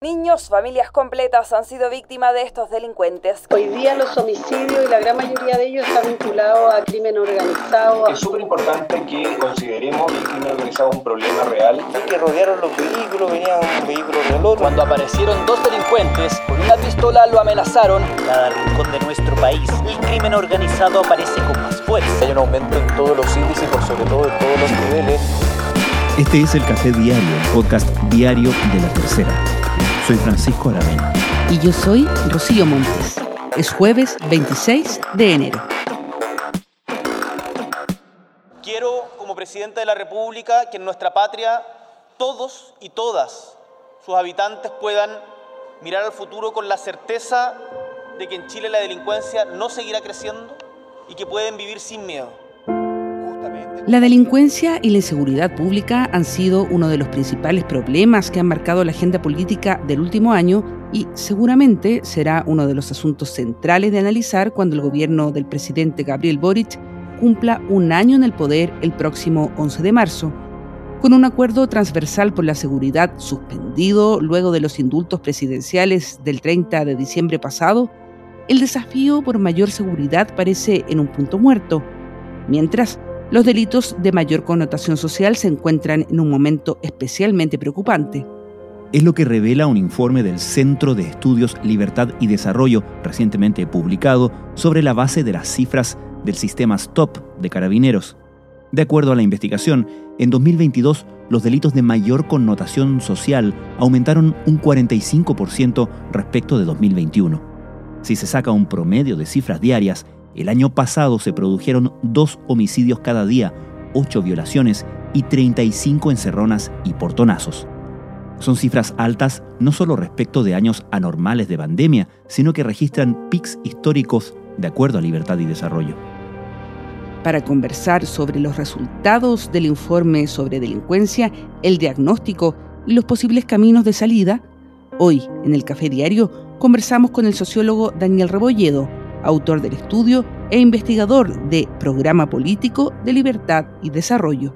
Niños, familias completas han sido víctimas de estos delincuentes. Hoy día los homicidios y la gran mayoría de ellos están vinculados a crimen organizado. Es súper importante que consideremos que el crimen organizado es un problema real. Que rodearon los vehículos, venían un vehículo del otro. Cuando aparecieron dos delincuentes, con una pistola lo amenazaron. Cada rincón de nuestro país, el crimen organizado aparece con más fuerza. Hay un aumento en todos los índices, por sobre todo en todos los niveles. Este es el Café Diario, el podcast diario de la tercera. Soy Francisco Aravena. Y yo soy Rocío Montes. Es jueves 26 de enero. Quiero, como presidente de la República, que en nuestra patria todos y todas sus habitantes puedan mirar al futuro con la certeza de que en Chile la delincuencia no seguirá creciendo y que pueden vivir sin miedo. La delincuencia y la inseguridad pública han sido uno de los principales problemas que han marcado la agenda política del último año y seguramente será uno de los asuntos centrales de analizar cuando el gobierno del presidente Gabriel Boric cumpla un año en el poder el próximo 11 de marzo. Con un acuerdo transversal por la seguridad suspendido luego de los indultos presidenciales del 30 de diciembre pasado, el desafío por mayor seguridad parece en un punto muerto, mientras los delitos de mayor connotación social se encuentran en un momento especialmente preocupante. Es lo que revela un informe del Centro de Estudios Libertad y Desarrollo recientemente publicado sobre la base de las cifras del sistema STOP de carabineros. De acuerdo a la investigación, en 2022 los delitos de mayor connotación social aumentaron un 45% respecto de 2021. Si se saca un promedio de cifras diarias, el año pasado se produjeron dos homicidios cada día, ocho violaciones y 35 encerronas y portonazos. Son cifras altas no solo respecto de años anormales de pandemia, sino que registran pics históricos de acuerdo a Libertad y Desarrollo. Para conversar sobre los resultados del informe sobre delincuencia, el diagnóstico y los posibles caminos de salida, hoy en el Café Diario conversamos con el sociólogo Daniel Rebolledo, autor del estudio e investigador de Programa Político de Libertad y Desarrollo.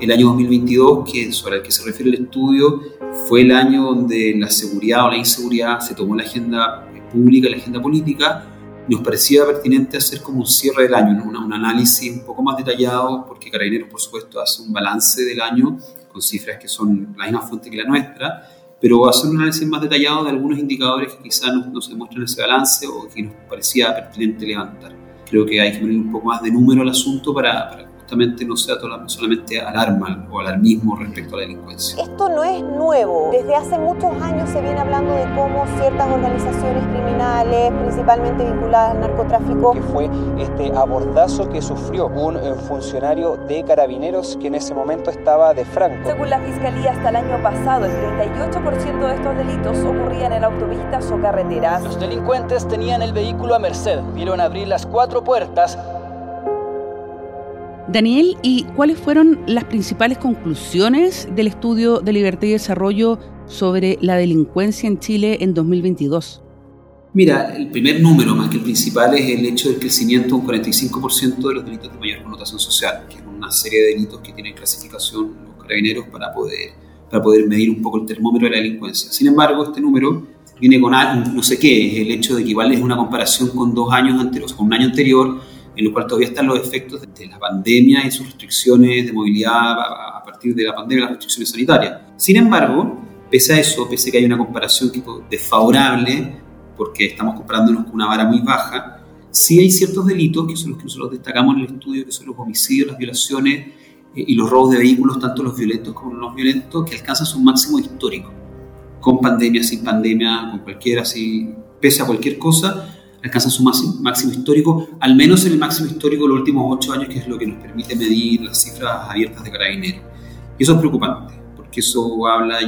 El año 2022, que sobre el que se refiere el estudio, fue el año donde la seguridad o la inseguridad se tomó la agenda pública, la agenda política, nos parecía pertinente hacer como un cierre del año, un análisis un poco más detallado, porque Carabineros, por supuesto, hace un balance del año con cifras que son la misma fuente que la nuestra, pero hacer un análisis más detallado de algunos indicadores que quizás no, se muestran en ese balance o que nos parecía pertinente levantar. Creo que hay que poner un poco más de número al asunto para justamente no sea solamente alarma o alarmismo respecto a la delincuencia. Esto no es nuevo. Desde hace muchos años se viene hablando de cómo ciertas organizaciones criminales, principalmente vinculadas al narcotráfico, que fue este abordazo que sufrió un eh, funcionario de carabineros que en ese momento estaba de franco. Según la Fiscalía, hasta el año pasado, el 38% de estos delitos ocurrían en autopistas o carreteras. Los delincuentes tenían el vehículo a merced, vieron abrir las cuatro puertas Daniel, ¿y cuáles fueron las principales conclusiones del estudio de libertad y desarrollo sobre la delincuencia en Chile en 2022? Mira, el primer número, más que el principal, es el hecho del crecimiento de un 45% de los delitos de mayor connotación social, que es una serie de delitos que tienen clasificación los carabineros para poder, para poder medir un poco el termómetro de la delincuencia. Sin embargo, este número viene con no sé qué, es el hecho de que igual es una comparación con dos años anteriores, con un año anterior, en lo cual todavía están los efectos de la pandemia y sus restricciones de movilidad a partir de la pandemia, las restricciones sanitarias. Sin embargo, pese a eso, pese a que hay una comparación tipo desfavorable, porque estamos comparándonos con una vara muy baja, sí hay ciertos delitos, que son los que nosotros destacamos en el estudio, que son los homicidios, las violaciones eh, y los robos de vehículos, tanto los violentos como los no violentos, que alcanzan su máximo histórico, con pandemia, sin pandemia, con cualquiera, así, pese a cualquier cosa, alcanzan su máximo, histórico, al menos en el máximo histórico de los últimos ocho años, que es lo que nos permite medir las cifras abiertas de carabineros. Y eso es preocupante, porque eso habla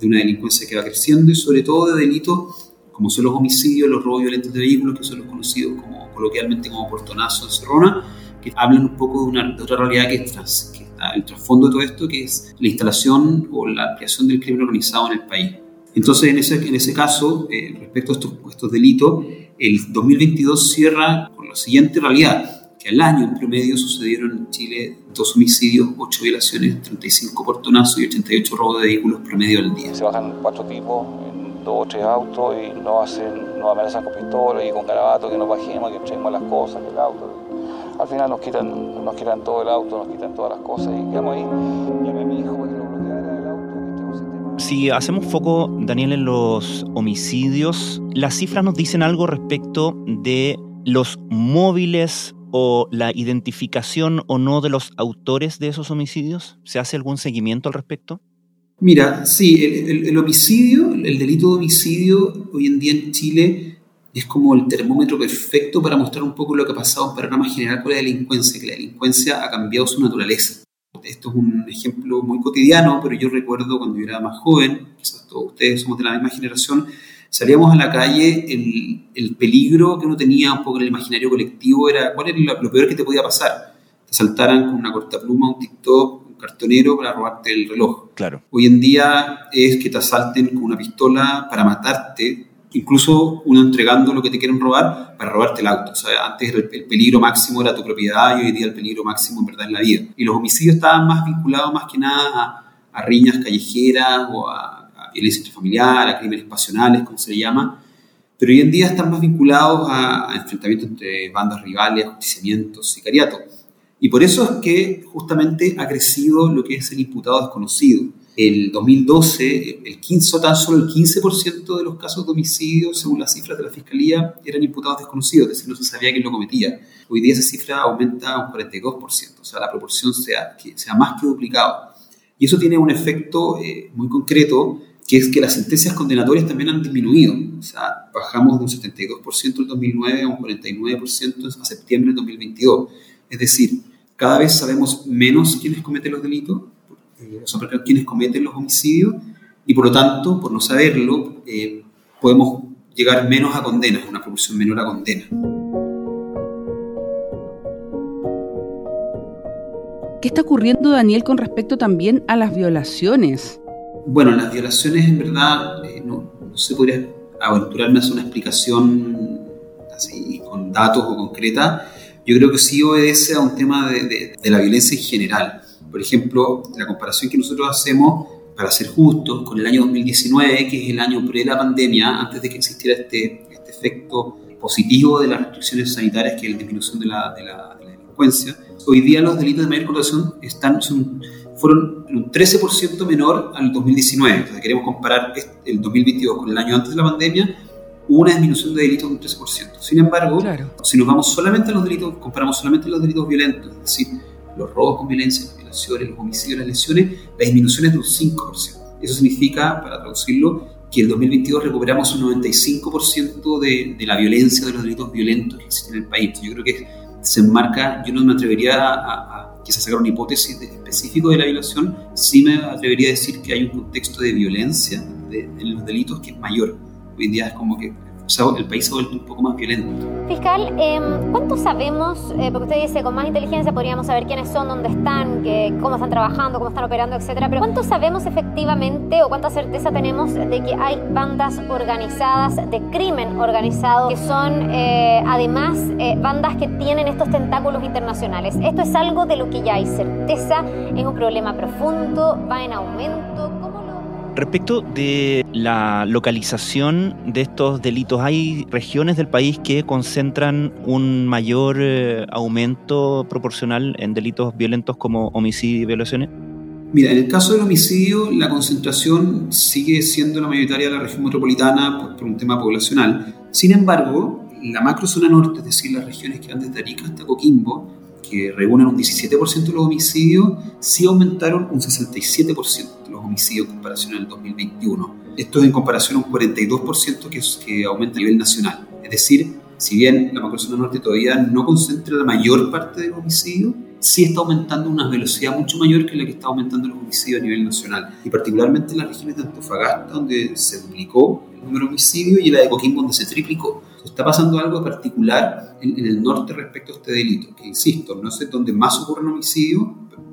de una delincuencia que va creciendo y sobre todo de delitos como son los homicidios, los robos violentos de vehículos, que son los conocidos como, coloquialmente como portonazo en Cerrona, que hablan un poco de, una, otra realidad que, es, que está el trasfondo de todo esto, que es la instalación o la ampliación del crimen organizado en el país. Entonces, en ese, en ese caso, eh, respecto a estos, estos delitos, el 2022 cierra con la siguiente realidad, que al año en promedio sucedieron en Chile dos homicidios, ocho violaciones, 35 portonazos y 88 robos de vehículos promedio al día. Se bajan cuatro tipos en dos o tres autos y nos, hacen, nos amenazan con pistolas y con garabatos, que nos bajemos, que echemos las cosas del auto. Al final nos quitan, nos quitan todo el auto, nos quitan todas las cosas y quedamos ahí. Llamé a mi hijo Si hacemos foco, Daniel, en los homicidios, las cifras nos dicen algo respecto de los móviles o la identificación o no de los autores de esos homicidios? ¿Se hace algún seguimiento al respecto? Mira, sí, el, homicidio, el delito de homicidio hoy en día en Chile es como el termómetro perfecto para mostrar un poco lo que ha pasado en panorama general con la delincuencia, que la delincuencia ha cambiado su naturaleza. Esto es un ejemplo muy cotidiano, pero yo recuerdo cuando yo era más joven, quizás todos ustedes somos de la misma generación, salíamos a la calle, el, el, peligro que uno tenía un poco en el imaginario colectivo era cuál era lo, peor que te podía pasar. Te saltaran con una cortapluma, un TikTok, un cartonero para robarte el reloj. Claro. Hoy en día es que te asalten con una pistola para matarte, incluso uno entregando lo que te quieren robar para robarte el auto. O sea, antes el, el, peligro máximo era tu propiedad y hoy día el peligro máximo en verdad es la vida. Y los homicidios estaban más vinculados más que nada a, a riñas callejeras o a violencia intrafamiliar, a crímenes pasionales, como se le llama, pero hoy en día están más vinculados a, a enfrentamientos entre bandas rivales, justiciamientos, sicariato. Y por eso es que justamente ha crecido lo que es el imputado desconocido. El 2012, el 15, tan solo el 15% de los casos de homicidio, según las cifras de la Fiscalía, eran imputados desconocidos, es decir, no se sabía quién lo cometía. Hoy día esa cifra aumenta a un 42%, o sea, la proporción se ha, se ha más que duplicado. Y eso tiene un efecto eh, muy concreto que es que las sentencias condenatorias también han disminuido. O sea, bajamos de un 72% en 2009 a un 49% a septiembre de 2022. Es decir, cada vez sabemos menos quiénes cometen los delitos, eh, sobre quiénes cometen los homicidios, y por lo tanto, por no saberlo, eh, podemos llegar menos a condenas, una proporción menor a condenas. ¿Qué está ocurriendo, Daniel, con respecto también a las violaciones? Bueno, las violaciones en verdad eh, no, no, se podría aventurarme a hacer una explicación así con datos o concreta. Yo creo que sí obedece a un tema de, de, de, la violencia en general. Por ejemplo, la comparación que nosotros hacemos, para ser justos, con el año 2019, que es el año pre la pandemia, antes de que existiera este, este efecto positivo de las restricciones sanitarias, que es la disminución de la, de la, de la delincuencia, hoy día los delitos de mayor connotación están, son fueron un 13% menor al 2019. O sea, queremos comparar el 2022 con el año antes de la pandemia, una disminución de delitos de un 13%. Sin embargo, claro. si nos vamos solamente a los delitos, comparamos solamente los delitos violentos, es decir, los robos con violencia, las violaciones, los homicidios, las lesiones, la disminución es de un 5%. Eso significa, para traducirlo, que el 2022 recuperamos un 95% de, de la violencia, de los delitos violentos que existen en el país. Yo creo que se enmarca, yo no me atrevería a, a quizás sacar una hipótesis de, específico de la violación, sí me atrevería a decir que hay un contexto de violencia de, de los delitos que es mayor. Hoy en día es como que o sea, el país se ha vuelto un poco más violento. Fiscal, eh, ¿cuánto sabemos? Eh, porque usted dice, con más inteligencia podríamos saber quiénes son, dónde están, que, cómo están trabajando, cómo están operando, etcétera. Pero ¿cuánto sabemos efectivamente o cuánta certeza tenemos de que hay bandas organizadas de crimen organizado que son eh, además eh, bandas que tienen estos tentáculos internacionales? ¿Esto es algo de lo que ya hay certeza? ¿Es un problema profundo? ¿Va en aumento? ¿Cómo lo Respecto de la localización de estos delitos, ¿hay regiones del país que concentran un mayor eh, aumento proporcional en delitos violentos como homicidio y violaciones? Mira, en el caso del homicidio, la concentración sigue siendo la mayoritaria de la región metropolitana por, por un tema poblacional. Sin embargo, la macrozona norte, es decir, las regiones que van desde Arica hasta Coquimbo, que reúnen un 17% de los homicidios, sí aumentaron un 67% de los homicidios en comparación al 2021. Esto es en comparación a un 42% que, es, que aumenta a nivel nacional. Es decir, si bien la macrozona norte todavía no concentra la mayor parte de los homicidios, sí está aumentando a una velocidad mucho mayor que la que está aumentando los homicidios a nivel nacional. Y particularmente en las regiones de Antofagasta, donde se duplicó el número de homicidios, y la de Coquimbo, donde se triplicó. Está pasando algo particular en, el norte respecto a este delito, que insisto, no sé dónde más ocurren homicidios,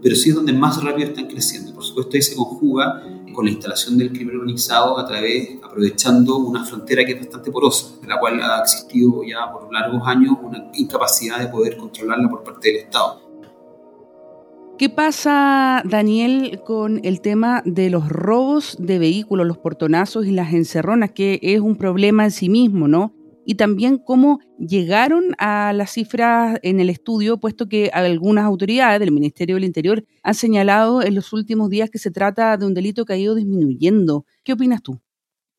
pero sí es donde más rápido están creciendo. Por supuesto, ahí se conjuga con la instalación del crimen organizado a través, aprovechando una frontera que es bastante porosa, de la cual ha existido ya por largos años una incapacidad de poder controlarla por parte del Estado. ¿Qué pasa, Daniel, con el tema de los robos de vehículos, los portonazos y las encerronas, que es un problema en sí mismo, ¿no? Y también cómo llegaron a las cifras en el estudio, puesto que algunas autoridades del Ministerio del Interior han señalado en los últimos días que se trata de un delito que ha ido disminuyendo. ¿Qué opinas tú?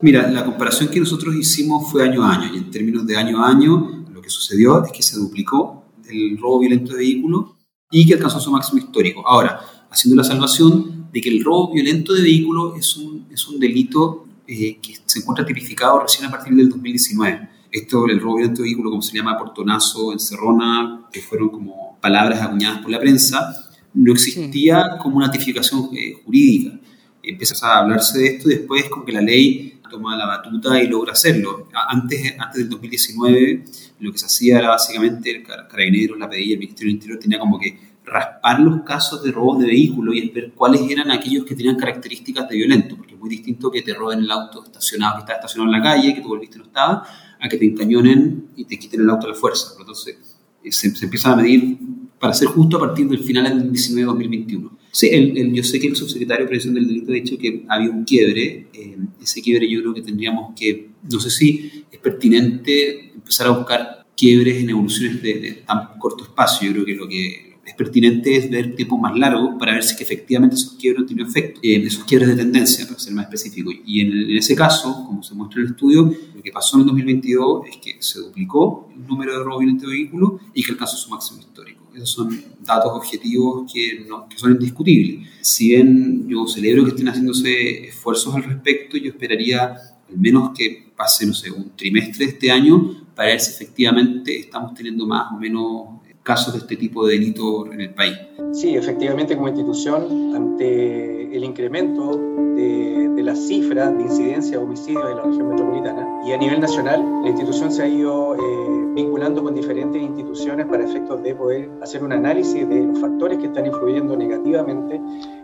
Mira, la comparación que nosotros hicimos fue año a año, y en términos de año a año, lo que sucedió es que se duplicó el robo violento de vehículos y que alcanzó su máximo histórico. Ahora, haciendo la salvación de que el robo violento de vehículos es un, es un delito eh, que se encuentra tipificado recién a partir del 2019. Esto, el robo violento de vehículo, como se llama portonazo, encerrona, que fueron como palabras acuñadas por la prensa, no existía como una tipificación eh, jurídica. Empieza a hablarse de esto y después como que la ley toma la batuta y logra hacerlo. Antes, antes del 2019, lo que se hacía era básicamente el carabinero, la PDI, el Ministerio del Interior tenía como que raspar los casos de robos de vehículos y ver cuáles eran aquellos que tenían características de violento, porque es muy distinto que te roben el auto estacionado, que está estacionado en la calle, que tú volviste no estaba, a que te encañonen y te quiten el auto a la fuerza. Entonces, eh, se, se empieza a medir, para ser justo, a partir del final del 2019-2021. Sí, el, yo sé que el subsecretario de Prevención del Delito ha dicho que había un quiebre. Eh, ese quiebre yo creo que tendríamos que, no sé si es pertinente empezar a buscar quiebres en evoluciones de, tan corto espacio. Yo creo que lo que es pertinente es ver tiempos más largos para ver si que efectivamente esos quiebres tenido efecto, eh, esos quiebres de tendencia, para ser más específico. Y en, en, ese caso, como se muestra en el estudio, lo que pasó en el 2022 es que se duplicó el número de robos violentos de vehículos y que alcanzó su máximo histórico. Esos son datos objetivos que, no, que son indiscutibles. Si bien yo celebro que estén haciéndose esfuerzos al respecto, yo esperaría al menos que pase, no sé, un trimestre de este año para ver si efectivamente estamos teniendo más o menos casos de este tipo de delito en el país. Sí, efectivamente como institución, ante el incremento de, de las cifras de incidencia de homicidios en la región metropolitana y a nivel nacional, la institución se ha ido eh, vinculando con diferentes instituciones para efectos de poder hacer un análisis de los factores que están influyendo negativamente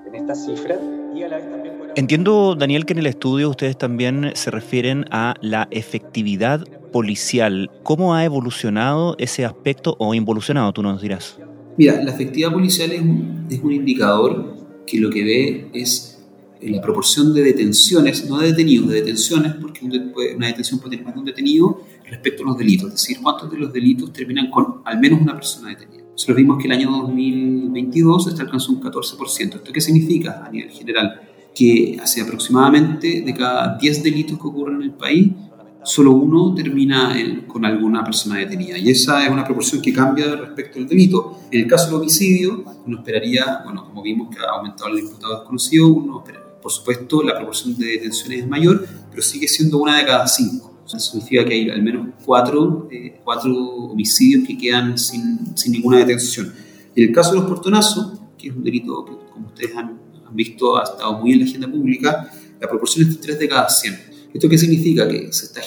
en estas cifras y a la vez también... Entiendo, Daniel, que en el estudio ustedes también se refieren a la efectividad policial. ¿Cómo ha evolucionado ese aspecto o involucionado, tú nos dirás? Mira, la efectividad policial es un, es un indicador que lo que ve es eh, la proporción de detenciones, no de detenidos, de detenciones, porque una detención puede tener más de un detenido respecto a los delitos, es decir, cuántos de los delitos terminan con al menos una persona detenida. Nosotros vimos que el año 2022 este alcanzó un 14%. ¿Esto qué significa a nivel general? Que hace aproximadamente de cada 10 delitos que ocurren en el país, solo uno termina con alguna persona detenida. Y esa es una proporción que cambia respecto al delito. En el caso del homicidio, uno esperaría, bueno, como vimos que ha aumentado el imputado desconocido, uno por supuesto, la proporción de detenciones es mayor, pero sigue siendo una de cada cinco. Eso significa que hay al menos cuatro, eh, cuatro homicidios que quedan sin, sin, ninguna detención. En el caso de los portonazos, que es un delito que, como ustedes han, han visto, ha estado muy en la agenda pública, la proporción es de 3 de cada 100. ¿Esto qué significa? Que se está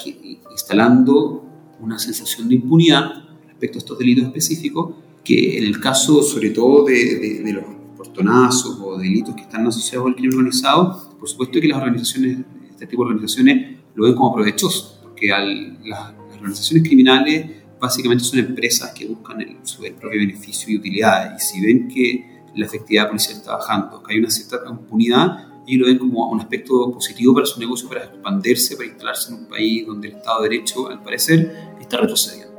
instalando una sensación de impunidad respecto a estos delitos específicos, que en el caso sobre todo de, de, los portonazos o delitos que están asociados al crimen organizado, por supuesto que las organizaciones, este tipo de organizaciones lo ven como provechoso, porque al, las, las, organizaciones criminales básicamente son empresas que buscan el, su propio beneficio y utilidad, y si ven que la efectividad policial está bajando, que hay una cierta impunidad, y lo ven como un aspecto positivo para su negocio, para expandirse, para instalarse en un país donde el Estado de Derecho, al parecer, está retrocediendo.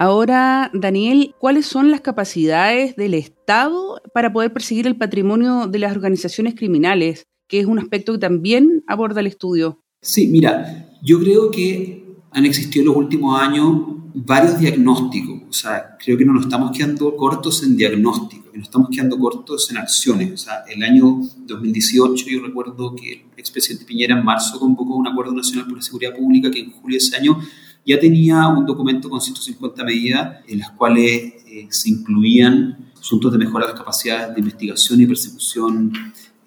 Ahora, Daniel, ¿cuáles son las capacidades del Estado para poder perseguir el patrimonio de las organizaciones criminales? Que es un aspecto que también aborda el estudio. Sí, mira, yo creo que han existido en los últimos años varios diagnósticos. O sea, creo que no nos estamos quedando cortos en diagnóstico nos estamos quedando cortos en acciones. O sea, el año 2018 yo recuerdo que el expresidente Piñera en marzo convocó un acuerdo nacional por la seguridad pública que en julio de ese año ya tenía un documento con 150 medidas en las cuales eh, se incluían asuntos de mejora de las capacidades de investigación y persecución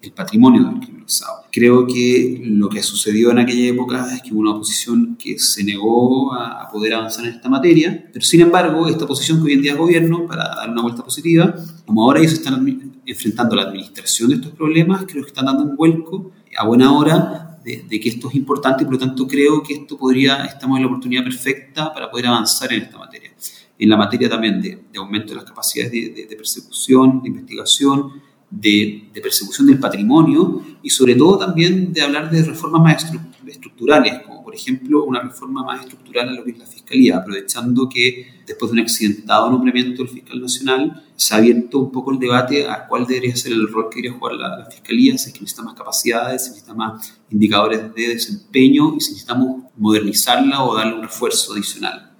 el patrimonio del crimen organizado. Creo que lo que sucedió en aquella época es que hubo una oposición que se negó a, poder avanzar en esta materia, pero sin embargo, esta oposición que hoy en día es gobierno, para dar una vuelta positiva, como ahora ellos están enfrentando la administración de estos problemas, creo que están dando un vuelco a buena hora de, que esto es importante y por lo tanto creo que esto podría, estamos en la oportunidad perfecta para poder avanzar en esta materia. En la materia también de, aumento de las capacidades de, persecución, de investigación, de, persecución del patrimonio y sobre todo también de hablar de reformas más estructurales, como por ejemplo una reforma más estructural a lo que es la Fiscalía, aprovechando que después de un accidentado nombramiento del fiscal nacional se ha abierto un poco el debate a cuál debería ser el rol que debería jugar la, Fiscalía, si es que necesita más capacidades, si necesita más indicadores de desempeño y si necesitamos modernizarla o darle un refuerzo adicional.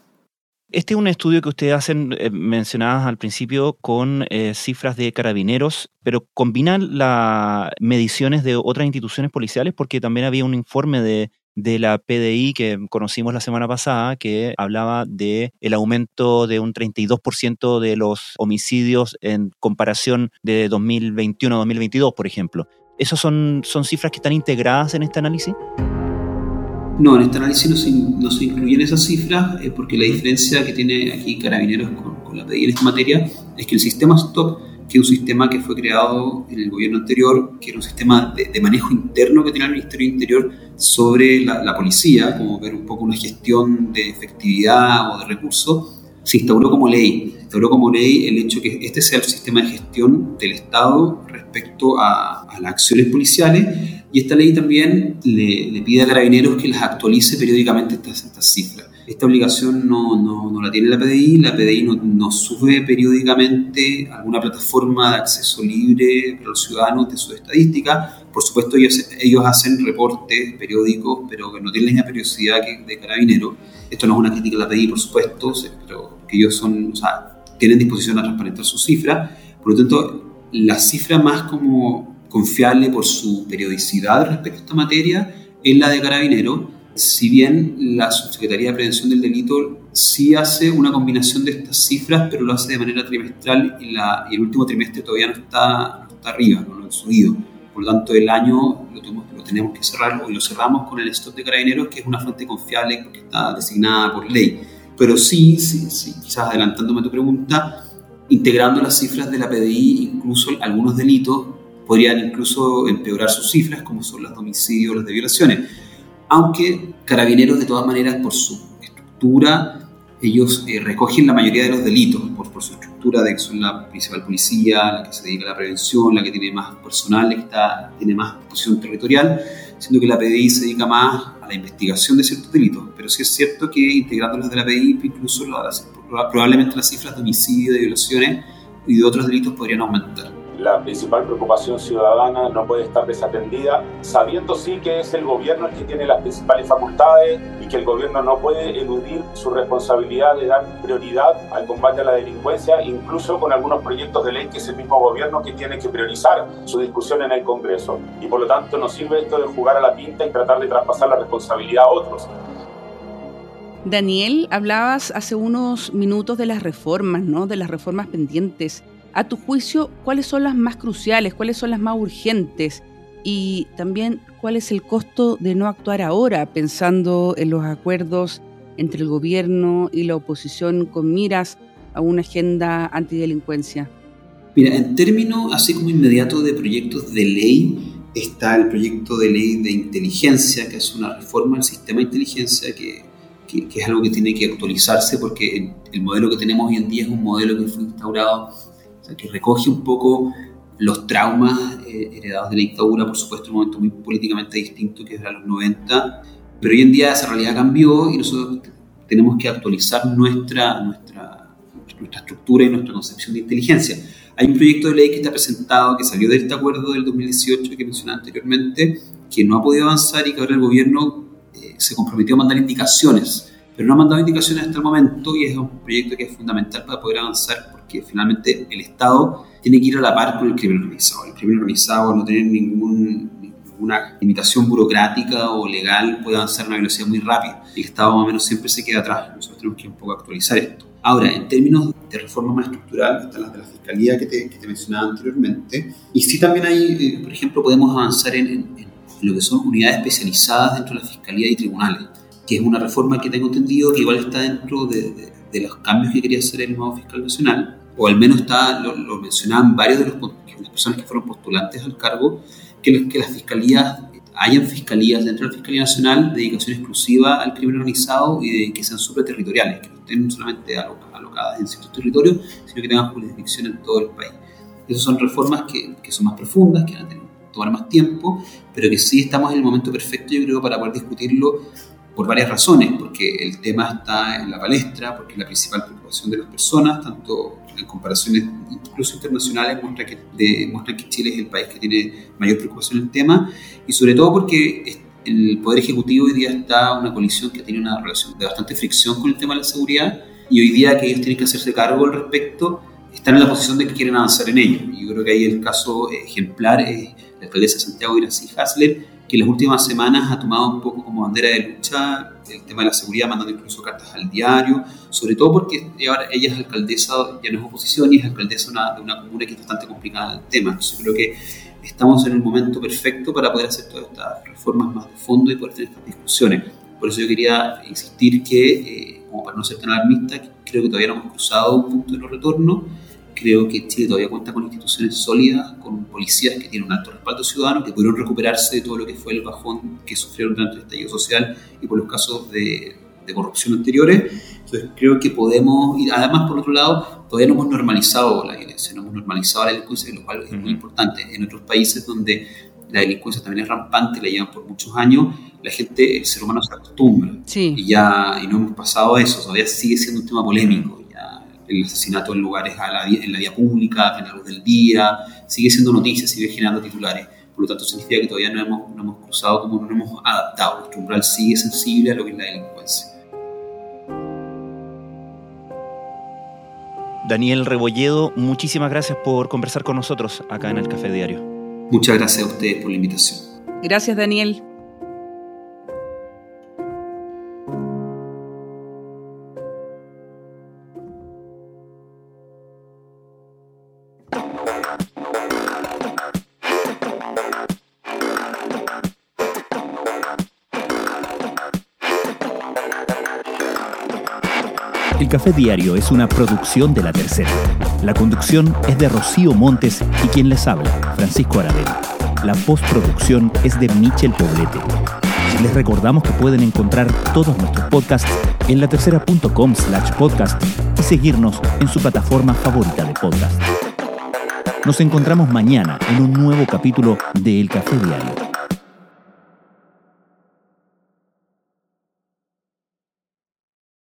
Este es un estudio que ustedes hacen, eh, mencionadas al principio, con eh, cifras de carabineros, pero combinan las mediciones de otras instituciones policiales porque también había un informe de, la PDI que conocimos la semana pasada que hablaba de el aumento de un 32% de los homicidios en comparación de 2021 a 2022, por ejemplo. ¿Esas son, son cifras que están integradas en este análisis? No, en este análisis no se, no se incluyen esas cifras eh, porque la diferencia que tiene aquí Carabineros con, la PDI en esta materia es que el sistema STOP, que es un sistema que fue creado en el gobierno anterior, que era un sistema de, manejo interno que tenía el Ministerio del Interior sobre la, la, policía, como ver un poco una gestión de efectividad o de recursos, se instauró como ley. Se instauró como ley el hecho que este sea el sistema de gestión del Estado respecto a, a las acciones policiales y esta ley también le, pide a carabineros que las actualice periódicamente estas, estas cifras. Esta obligación no, no, no, la tiene la PDI, la PDI no, no, sube periódicamente alguna plataforma de acceso libre para los ciudadanos de su estadística. Por supuesto, ellos, ellos hacen reportes periódicos, pero que no tienen la periodicidad que de carabineros. Esto no es una crítica a la PDI, por supuesto, pero que ellos son, o sea, tienen disposición a transparentar sus cifras. Por lo tanto, la cifra más como confiable por su periodicidad respecto a esta materia es la de Carabinero, si bien la Subsecretaría de Prevención del Delito sí hace una combinación de estas cifras, pero lo hace de manera trimestral y, la, el último trimestre todavía no está, está arriba, no lo han subido. Por lo tanto, el año lo tenemos, lo tenemos que cerrar y lo cerramos con el stock de carabineros, que es una fuente confiable porque está designada por ley. Pero sí, sí, sí quizás adelantándome a tu pregunta, integrando las cifras de la PDI, incluso algunos delitos podrían incluso empeorar sus cifras, como son los homicidios, los de violaciones. Aunque Carabineros, de todas maneras, por su estructura, ellos eh, recogen la mayoría de los delitos, por, por, su estructura de que son la principal policía, la que se dedica a la prevención, la que tiene más personal, la que está, tiene más posición territorial, siendo que la PDI se dedica más a la investigación de ciertos delitos. Pero sí es cierto que integrando los de la PDI, incluso probablemente las cifras de homicidio, de violaciones y de otros delitos podrían aumentar la principal preocupación ciudadana no puede estar desatendida, sabiendo sí que es el gobierno el que tiene las principales facultades y que el gobierno no puede eludir su responsabilidad de dar prioridad al combate a la delincuencia, incluso con algunos proyectos de ley que es el mismo gobierno que tiene que priorizar su discusión en el Congreso. Y por lo tanto no sirve esto de jugar a la pinta y tratar de traspasar la responsabilidad a otros. Daniel, hablabas hace unos minutos de las reformas, ¿no? De las reformas pendientes. A tu juicio, ¿cuáles son las más cruciales? ¿Cuáles son las más urgentes? Y también, ¿cuál es el costo de no actuar ahora, pensando en los acuerdos entre el gobierno y la oposición con miras a una agenda antidelincuencia? Mira, en términos así como inmediato de proyectos de ley, está el proyecto de ley de inteligencia, que es una reforma del sistema de inteligencia que, que, es algo que tiene que actualizarse porque el modelo que tenemos hoy en día es un modelo que fue instaurado que recoge un poco los traumas eh, heredados de la dictadura, por supuesto, en un momento muy políticamente distinto que era los 90, pero hoy en día esa realidad cambió y nosotros tenemos que actualizar nuestra, nuestra, nuestra estructura y nuestra concepción de inteligencia. Hay un proyecto de ley que está presentado, que salió de este acuerdo del 2018 que mencioné anteriormente, que no ha podido avanzar y que ahora el gobierno eh, se comprometió a mandar indicaciones, pero no ha mandado indicaciones hasta el momento y es un proyecto que es fundamental para poder avanzar que finalmente el Estado tiene que ir a la par con el crimen organizado. El crimen organizado no tiene ningún, ninguna limitación burocrática o legal, puede avanzar a una velocidad muy rápida. El Estado más o menos siempre se queda atrás. Nosotros tenemos que un poco actualizar esto. Ahora, en términos de reforma más estructural, están las de la Fiscalía que te, que te mencionaba anteriormente. Y sí también hay, eh, por ejemplo, podemos avanzar en, en, lo que son unidades especializadas dentro de la Fiscalía y tribunales, que es una reforma que tengo entendido que igual está dentro de, de, de los cambios que quería hacer el nuevo fiscal nacional o al menos está, lo, mencionaban varios de los, las personas que fueron postulantes al cargo, que, que las fiscalías hayan fiscalías dentro de la Fiscalía Nacional, dedicación exclusiva al crimen organizado y de que sean superterritoriales, que no estén solamente alocadas en ciertos territorios, sino que tengan jurisdicción en todo el país. Esas son reformas que, que son más profundas, que van a tener, tomar más tiempo, pero que sí estamos en el momento perfecto, yo creo, para poder discutirlo por varias razones, porque el tema está en la palestra, porque la principal preocupación de las personas, tanto en comparaciones incluso internacionales, muestra que, demuestra que Chile es el país que tiene mayor preocupación en el tema, y sobre todo porque el Poder Ejecutivo hoy día está una colisión que tiene una relación de bastante fricción con el tema de la seguridad, y hoy día que ellos tienen que hacerse cargo al respecto, están en la posición de que quieren avanzar en ello. Yo creo que ahí el caso ejemplar es la alcaldesa de Santiago, Iracy Hasler, que en las últimas semanas ha tomado un poco como bandera de lucha el tema de la seguridad, mandando incluso cartas al diario, sobre todo porque ahora ella es alcaldesa, ya no es oposición, y es alcaldesa de una, comuna que es bastante complicada el tema. Entonces creo que estamos en el momento perfecto para poder hacer todas estas reformas más de fondo y poder tener estas discusiones. Por eso yo quería insistir que, eh, como para no ser tan alarmista, creo que todavía no hemos cruzado un punto de no retorno Creo que Chile todavía cuenta con instituciones sólidas, con policías que tienen un alto respaldo ciudadano, que pudieron recuperarse de todo lo que fue el bajón que sufrieron durante el estallido social y por los casos de, corrupción anteriores. Entonces creo que podemos, y además por otro lado, todavía no hemos normalizado la violencia, no hemos normalizado la delincuencia, lo cual es muy importante. En otros países donde la delincuencia también es rampante, la llevan por muchos años, la gente, el ser humano se acostumbra. Y ya y no hemos pasado eso, todavía sigue siendo un tema polémico el asesinato en lugares a la, en la vía pública, en la luz del día, sigue siendo noticia, sigue generando titulares. Por lo tanto, significa que todavía no hemos, no hemos cruzado, como no hemos adaptado. Nuestro umbral sigue sensible a lo que es la delincuencia. Daniel Rebolledo, muchísimas gracias por conversar con nosotros acá en el Café Diario. Muchas gracias a ustedes por la invitación. Gracias, Daniel. Café Diario es una producción de La Tercera. La conducción es de Rocío Montes y quien les habla, Francisco Aravena. La postproducción es de Michel Poblete. Les recordamos que pueden encontrar todos nuestros podcasts en latercera.com slash podcast y seguirnos en su plataforma favorita de podcast. Nos encontramos mañana en un nuevo capítulo de El Café Diario.